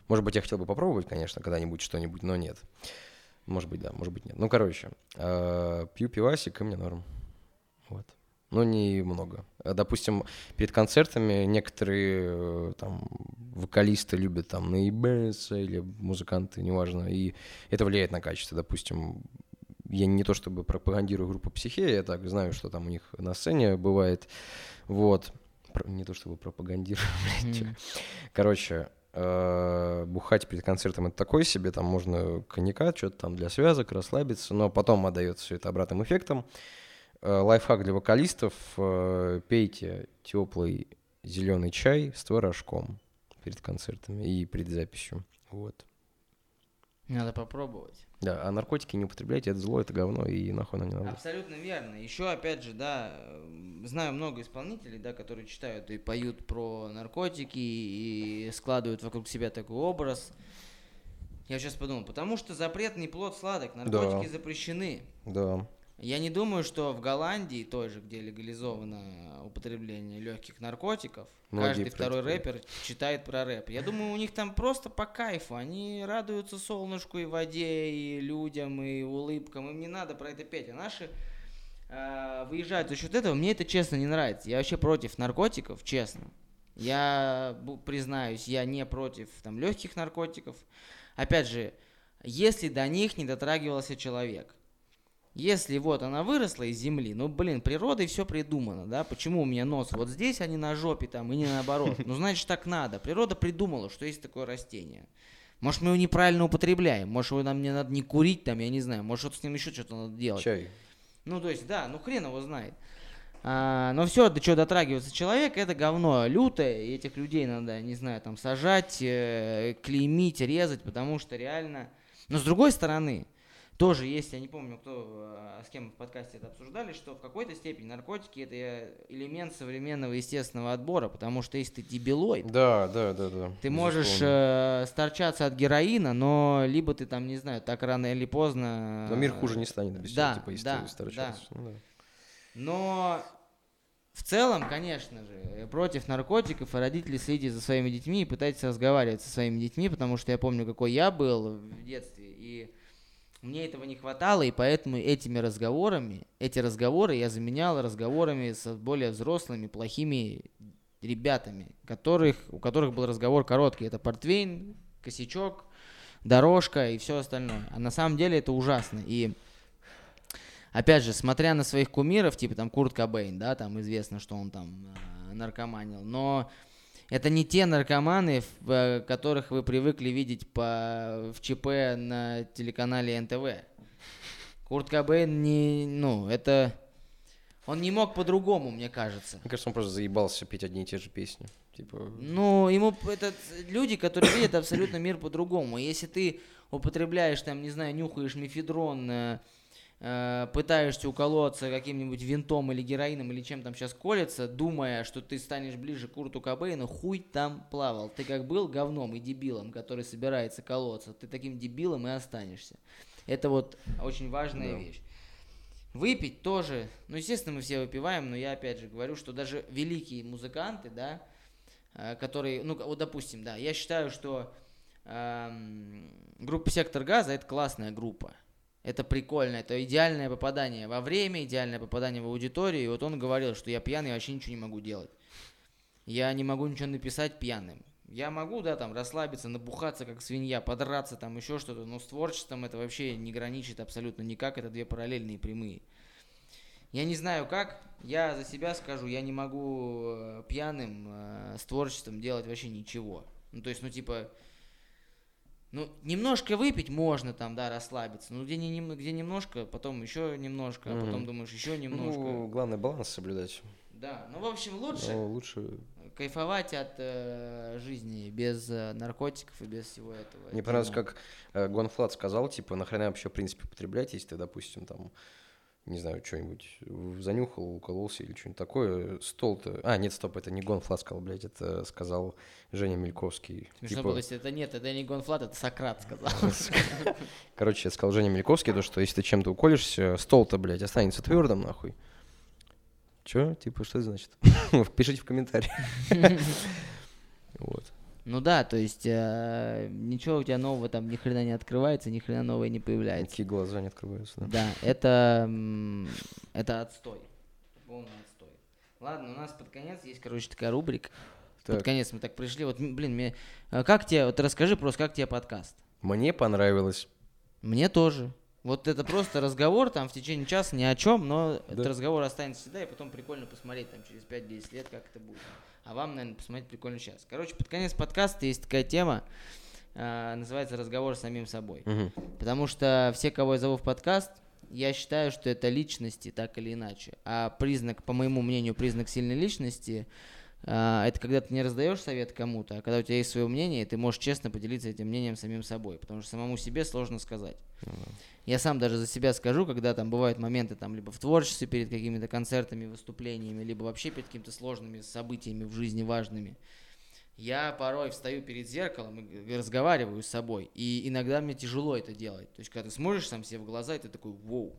Может быть, я хотел бы попробовать, конечно, когда-нибудь что-нибудь, но нет. Может быть, да, может быть, нет. Ну, короче, э, пью пивасик, и мне норм. Вот. Но не много. Допустим, перед концертами некоторые э, там вокалисты любят там наебаться или музыканты, неважно, и это влияет на качество. Допустим, я не то чтобы пропагандирую группу Психея, я так знаю, что там у них на сцене бывает. Вот. Не то чтобы пропагандирую, блядь. Mm. Короче, э, бухать перед концертом это такой себе, там можно коньяка, что-то там для связок, расслабиться, но потом отдает все это обратным эффектом. Э, лайфхак для вокалистов, э, пейте теплый зеленый чай с творожком перед концертами и перед записью. Вот. Надо попробовать. Да, а наркотики не употребляйте, это зло, это говно, и нахуй нам не надо. Абсолютно верно. Еще, опять же, да, знаю много исполнителей, да, которые читают и поют про наркотики, и складывают вокруг себя такой образ. Я сейчас подумал, потому что запрет не плод сладок, наркотики да. запрещены. Да. Я не думаю, что в Голландии, той же, где легализовано употребление легких наркотиков, Многие каждый второй рэпер читает про рэп. Я думаю, у них там просто по кайфу. Они радуются солнышку и воде, и людям, и улыбкам. Им не надо про это петь. А наши э, выезжают за счет этого. Мне это честно не нравится. Я вообще против наркотиков, честно. Я признаюсь, я не против там легких наркотиков. Опять же, если до них не дотрагивался человек. Если вот она выросла из земли, ну, блин, природой все придумано, да, почему у меня нос вот здесь, а не на жопе там, и не наоборот. Ну, значит, так надо. Природа придумала, что есть такое растение. Может, мы его неправильно употребляем, может, его нам не надо не курить там, я не знаю, может, что-то с ним еще что-то надо делать. Чай. Ну, то есть, да, ну, хрен его знает. А, но все, до чего дотрагивается человек, это говно лютое, и этих людей надо, не знаю, там, сажать, э, клеймить, резать, потому что реально... Но с другой стороны, тоже есть, я не помню, кто, а, с кем в подкасте это обсуждали, что в какой-то степени наркотики это элемент современного естественного отбора, потому что если ты дебилой, да, да, да, да, ты можешь э, сторчаться от героина, но либо ты там, не знаю, так рано или поздно... Но мир хуже не станет без да, типа, если да, ты сторчаться. Да. Ну, да. Но в целом, конечно же, против наркотиков, и родители следите за своими детьми и пытайтесь разговаривать со своими детьми, потому что я помню, какой я был в детстве, и мне этого не хватало, и поэтому этими разговорами, эти разговоры я заменял разговорами с более взрослыми, плохими ребятами, которых, у которых был разговор короткий. Это портвейн, косячок, дорожка и все остальное. А на самом деле это ужасно. И опять же, смотря на своих кумиров, типа там Курт Кобейн, да, там известно, что он там э, наркоманил, но это не те наркоманы, в, которых вы привыкли видеть по, в ЧП на телеканале НТВ. Курт Кобейн не, ну, это... Он не мог по-другому, мне кажется. Мне кажется, он просто заебался петь одни и те же песни. Типа... Ну, ему это люди, которые видят абсолютно мир по-другому. Если ты употребляешь, там, не знаю, нюхаешь мефедрон, э, Э, пытаешься уколоться каким-нибудь винтом или героином или чем там сейчас колется, думая, что ты станешь ближе к Курту Кобейну, хуй там плавал. Ты как был говном и дебилом, который собирается колоться, ты таким дебилом и останешься. Это вот очень важная да. вещь. Выпить тоже, ну, естественно, мы все выпиваем, но я опять же говорю, что даже великие музыканты, да, э, которые, ну, вот допустим, да, я считаю, что эм, группа Сектор Газа это классная группа. Это прикольно, это идеальное попадание во время, идеальное попадание в аудиторию. И вот он говорил, что я пьяный, вообще ничего не могу делать. Я не могу ничего написать пьяным. Я могу, да, там, расслабиться, набухаться, как свинья, подраться, там, еще что-то, но с творчеством это вообще не граничит абсолютно никак, это две параллельные прямые. Я не знаю как, я за себя скажу, я не могу э, пьяным э, с творчеством делать вообще ничего. Ну, то есть, ну, типа, ну, немножко выпить можно там, да, расслабиться. Ну, где, не, где немножко, потом еще немножко, mm-hmm. а потом думаешь еще немножко. Ну, главное баланс соблюдать. Да, ну, в общем, лучше, лучше кайфовать от э, жизни без э, наркотиков и без всего этого. Мне понравилось, как э, Гонфлат сказал, типа, нахрена вообще, в принципе, потреблять, если ты, допустим, там, не знаю, что-нибудь занюхал, укололся или что-нибудь такое. Стол-то... А, нет, стоп, это не GONE.Fludd сказал, блядь, это сказал Женя Мильковский. Смешно Типа, было, если это нет, это не GONE.Fludd, это Сократ сказал. Короче, я сказал Женя Мильковский, то, что если ты чем-то уколешься, стол-то, блядь, останется твердым, нахуй. Че? Типа, что это значит? Пишите в комментариях. Вот. Ну да, то есть э, ничего у тебя нового там ни хрена не открывается, ни хрена нового не появляется. Такие глаза не открываются, да. Да, это, это отстой. Полный отстой. Ладно, у нас под конец есть, короче, такая рубрика. Под Так. конец мы так пришли. Вот, блин, мне, э, как тебе, вот расскажи просто, как тебе подкаст? Мне понравилось. Мне тоже. Вот это просто разговор там в течение часа ни о чем, но Да. этот разговор останется всегда, и потом прикольно посмотреть там через 5-10 лет, как это будет. А вам, наверное, посмотреть прикольно сейчас. Короче, под конец подкаста есть такая тема, э, называется «Разговор с самим собой». Мгм. Потому что все, кого я зову в подкаст, я считаю, что это личности, так или иначе. А признак, по моему мнению, признак сильной личности, это когда ты не раздаешь совет кому-то, а когда у тебя есть свое мнение, ты можешь честно поделиться этим мнением самим собой. Потому что самому себе сложно сказать. Я сам даже за себя скажу, когда там бывают моменты там либо в творчестве перед какими-то концертами, выступлениями, либо вообще перед какими-то сложными событиями в жизни важными. Я порой встаю перед зеркалом и разговариваю с собой. И иногда мне тяжело это делать. То есть, когда ты смотришь сам себе в глаза, и ты такой, воу.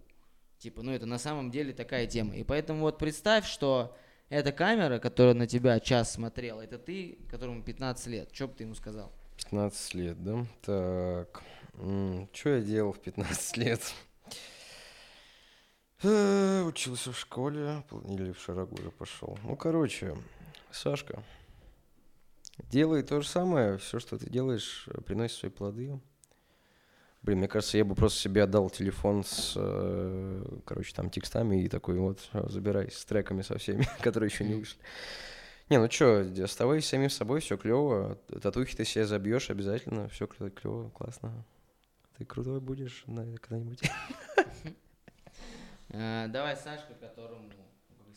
Типа, ну это на самом деле такая тема. И поэтому вот представь, что эта камера, которая на тебя час смотрела, это ты, которому 15 лет. Что бы ты ему сказал? 15 лет, да? Так. Что я делал в 15 лет? Э, Учился в школе или в Шарагу уже пошел. Ну, короче, Сашка, делай то же самое. Все, что ты делаешь, э, приносит свои плоды. Блин, мне кажется, я бы просто себе отдал телефон с, э, короче, там текстами и такой вот, «Всё, забирай с треками со всеми, которые еще не вышли. Не, ну д- оставайся самим собой, все клево. Татухи ты себе забьешь обязательно, все клево, классно. Ты крутой будешь когда-нибудь. Э, давай Сашка, которому...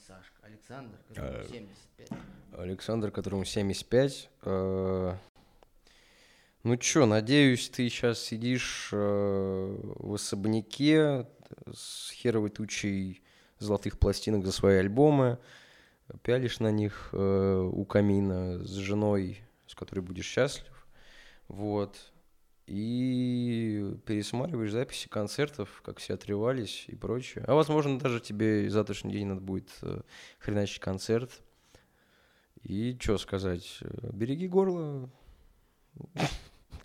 Сашка? Александр, которому Э, 75. Александр, которому 75. Ну чё, надеюсь, ты сейчас сидишь э, в особняке с херовой тучей золотых пластинок за свои альбомы, пялишь на них э, у камина с женой, с которой будешь счастлив. Вот. И пересматриваешь записи концертов, как все отрывались и прочее. А возможно, даже тебе завтрашний день надо будет э, хреначить концерт. И что сказать? э, Береги горло.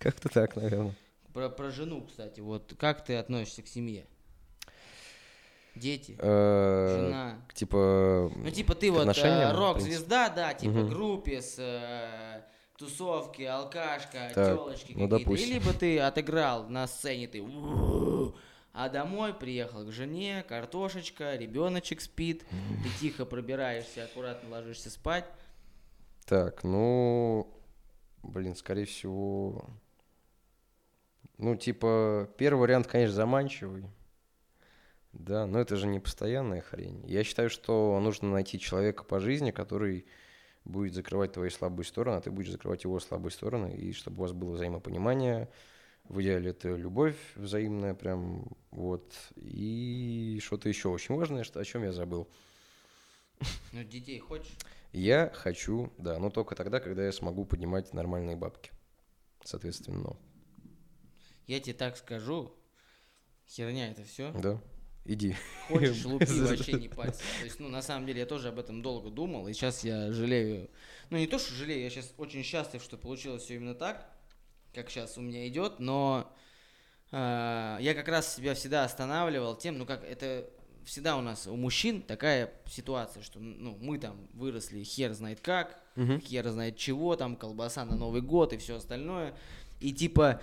Как-то так, наверное. Про, про жену, кстати. Вот как ты относишься к семье? Дети, Э, жена. Типа... Ну, типа ты вот э, рок-звезда, да, типа группе с э, тусовки, алкашка, Так, телочки ну, какие-то. И допустим. либо ты отыграл на сцене, ты а домой приехал к жене, картошечка, ребеночек спит, ты тихо пробираешься, аккуратно ложишься спать. Так, ну... Блин, скорее всего... Ну, типа, первый вариант, конечно, заманчивый. Да, но это же не постоянная хрень. Я считаю, что нужно найти человека по жизни, который будет закрывать твои слабые стороны, а ты будешь закрывать его слабые стороны, и чтобы у вас было взаимопонимание. В идеале это любовь взаимная прям, вот. И что-то еще очень важное, что, о чем я забыл. Ну, детей хочешь? Я хочу, да, но только тогда, когда я смогу поднимать нормальные бабки. Соответственно, ну, Я тебе так скажу, херня это все. да, иди. Хочешь, лупи вообще не пальцем. То есть, ну, на самом деле, я тоже об этом долго думал, и сейчас я жалею. Ну, не то, что жалею, я сейчас очень счастлив, что получилось все именно так, как сейчас у меня идет, но э, я как раз себя всегда останавливал тем, ну, как это всегда у нас, у мужчин такая ситуация, что, ну, мы там выросли хер знает как, Мгм. хер знает чего, там, колбаса на Новый год и все остальное, и типа,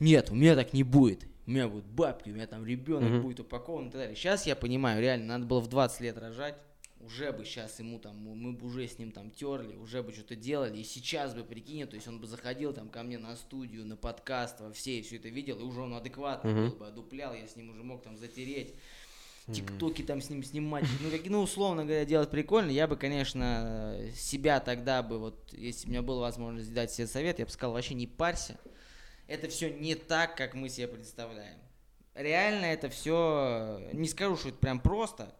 нет, у меня так не будет. У меня будут бабки, у меня там ребенок Мгм. будет упакован и так далее. Сейчас я понимаю, реально, надо было в 20 лет рожать. Уже бы сейчас ему там, мы бы уже с ним там терли, уже бы что-то делали. И сейчас бы, прикинь, то есть он бы заходил там ко мне на студию, на подкаст, во все, и все это видел, и уже он адекватный Мгм. был бы, одуплял, я с ним уже мог там затереть. тиктоки там с ним снимать. Ну, как, ну, условно говоря, делать прикольно. Я бы, конечно, себя тогда бы, вот, если бы у меня была возможность дать себе совет, я бы сказал, вообще не парься. Это все не так, как мы себе представляем. Реально это все, не скажу, что это прям просто,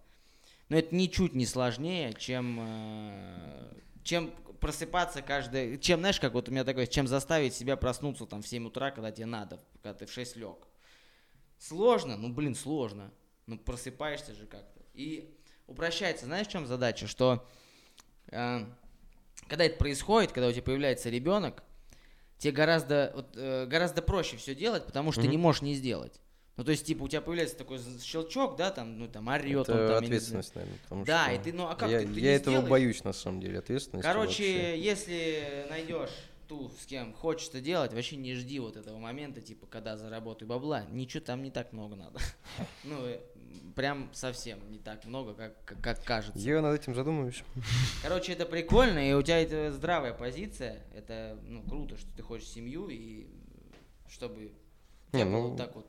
но это ничуть не сложнее, чем, э, чем просыпаться каждый, чем, знаешь, как вот у меня такое, чем заставить себя проснуться там в 7 утра, когда тебе надо, когда ты в 6 лег. Сложно? Ну, блин, сложно. Ну, просыпаешься же как-то. И упрощается, знаешь, в чем задача? Что э, когда это происходит, когда у тебя появляется ребенок, тебе гораздо, вот, э, гораздо проще все делать, потому что mm-hmm. ты не можешь не сделать. Ну, то есть, типа, у тебя появляется такой щелчок, да, там, ну, там, орет это он там. ответственность, наверное, потому да, что... и ты, ну, а как я, ты, ты Я этого сделаешь? боюсь, на самом деле, ответственность. Короче, вообще. если найдешь ту, с кем это делать, вообще не жди вот этого момента, типа, когда заработаю бабла. Ничего там не так много надо. Ну, э, прям совсем не так много, как, как, кажется. Я над этим задумываюсь. Короче, это прикольно, и у тебя это здравая позиция. Это, ну, круто, что ты хочешь семью, и чтобы Не, ну- вот так вот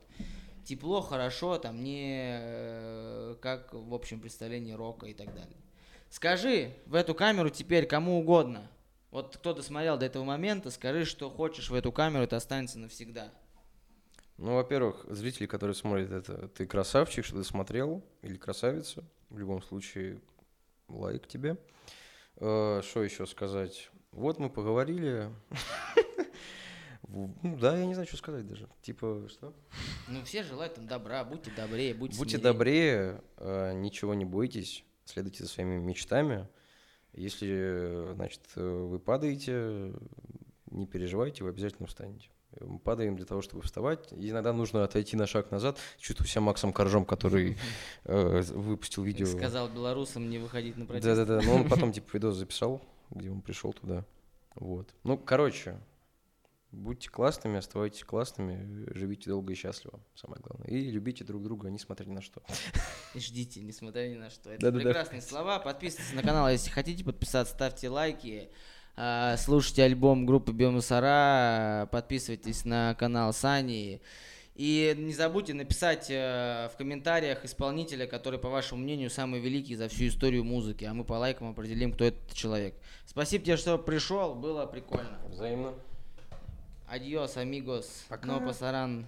тепло, хорошо, там не э, как в общем представлении рока и так далее. Скажи в эту камеру теперь кому угодно. Вот кто досмотрел до этого момента, скажи, что хочешь в эту камеру, это останется навсегда. Ну, во-первых, зрители, которые смотрят это, ты красавчик, что ты смотрел, или красавица. В любом случае, лайк тебе. Э, Что еще сказать? Вот мы поговорили. Ну да, я не знаю, что сказать даже. Типа, что? Ну, все желают там добра, будьте добрее, будьте Будьте добрее, э, ничего не бойтесь, следуйте за своими мечтами. Если, э, значит, э, вы падаете, не переживайте, вы обязательно встанете. Мы падаем для того, чтобы вставать. И иногда нужно отойти на шаг назад. Чувствую себя Максом Коржом, который э, выпустил видео. Сказал белорусам не выходить на протест. Да-да-да, но он потом типа видос записал, где он пришел туда. Вот. Ну, короче, будьте классными, оставайтесь классными, живите долго и счастливо, самое главное. И любите друг друга, несмотря ни на что. И ждите, несмотря ни на что. Это Да-да-да. прекрасные слова. Подписывайтесь на канал, если хотите подписаться, ставьте лайки. А, Слушайте альбом группы Биомусора, подписывайтесь на канал Сани. И не забудьте написать э, в комментариях исполнителя, который, по вашему мнению, самый великий за всю историю музыки. А мы по лайкам определим, кто этот человек. Спасибо тебе, что пришел. Было прикольно. Взаимно. Адьос, амигос. Пока. Но пасаран.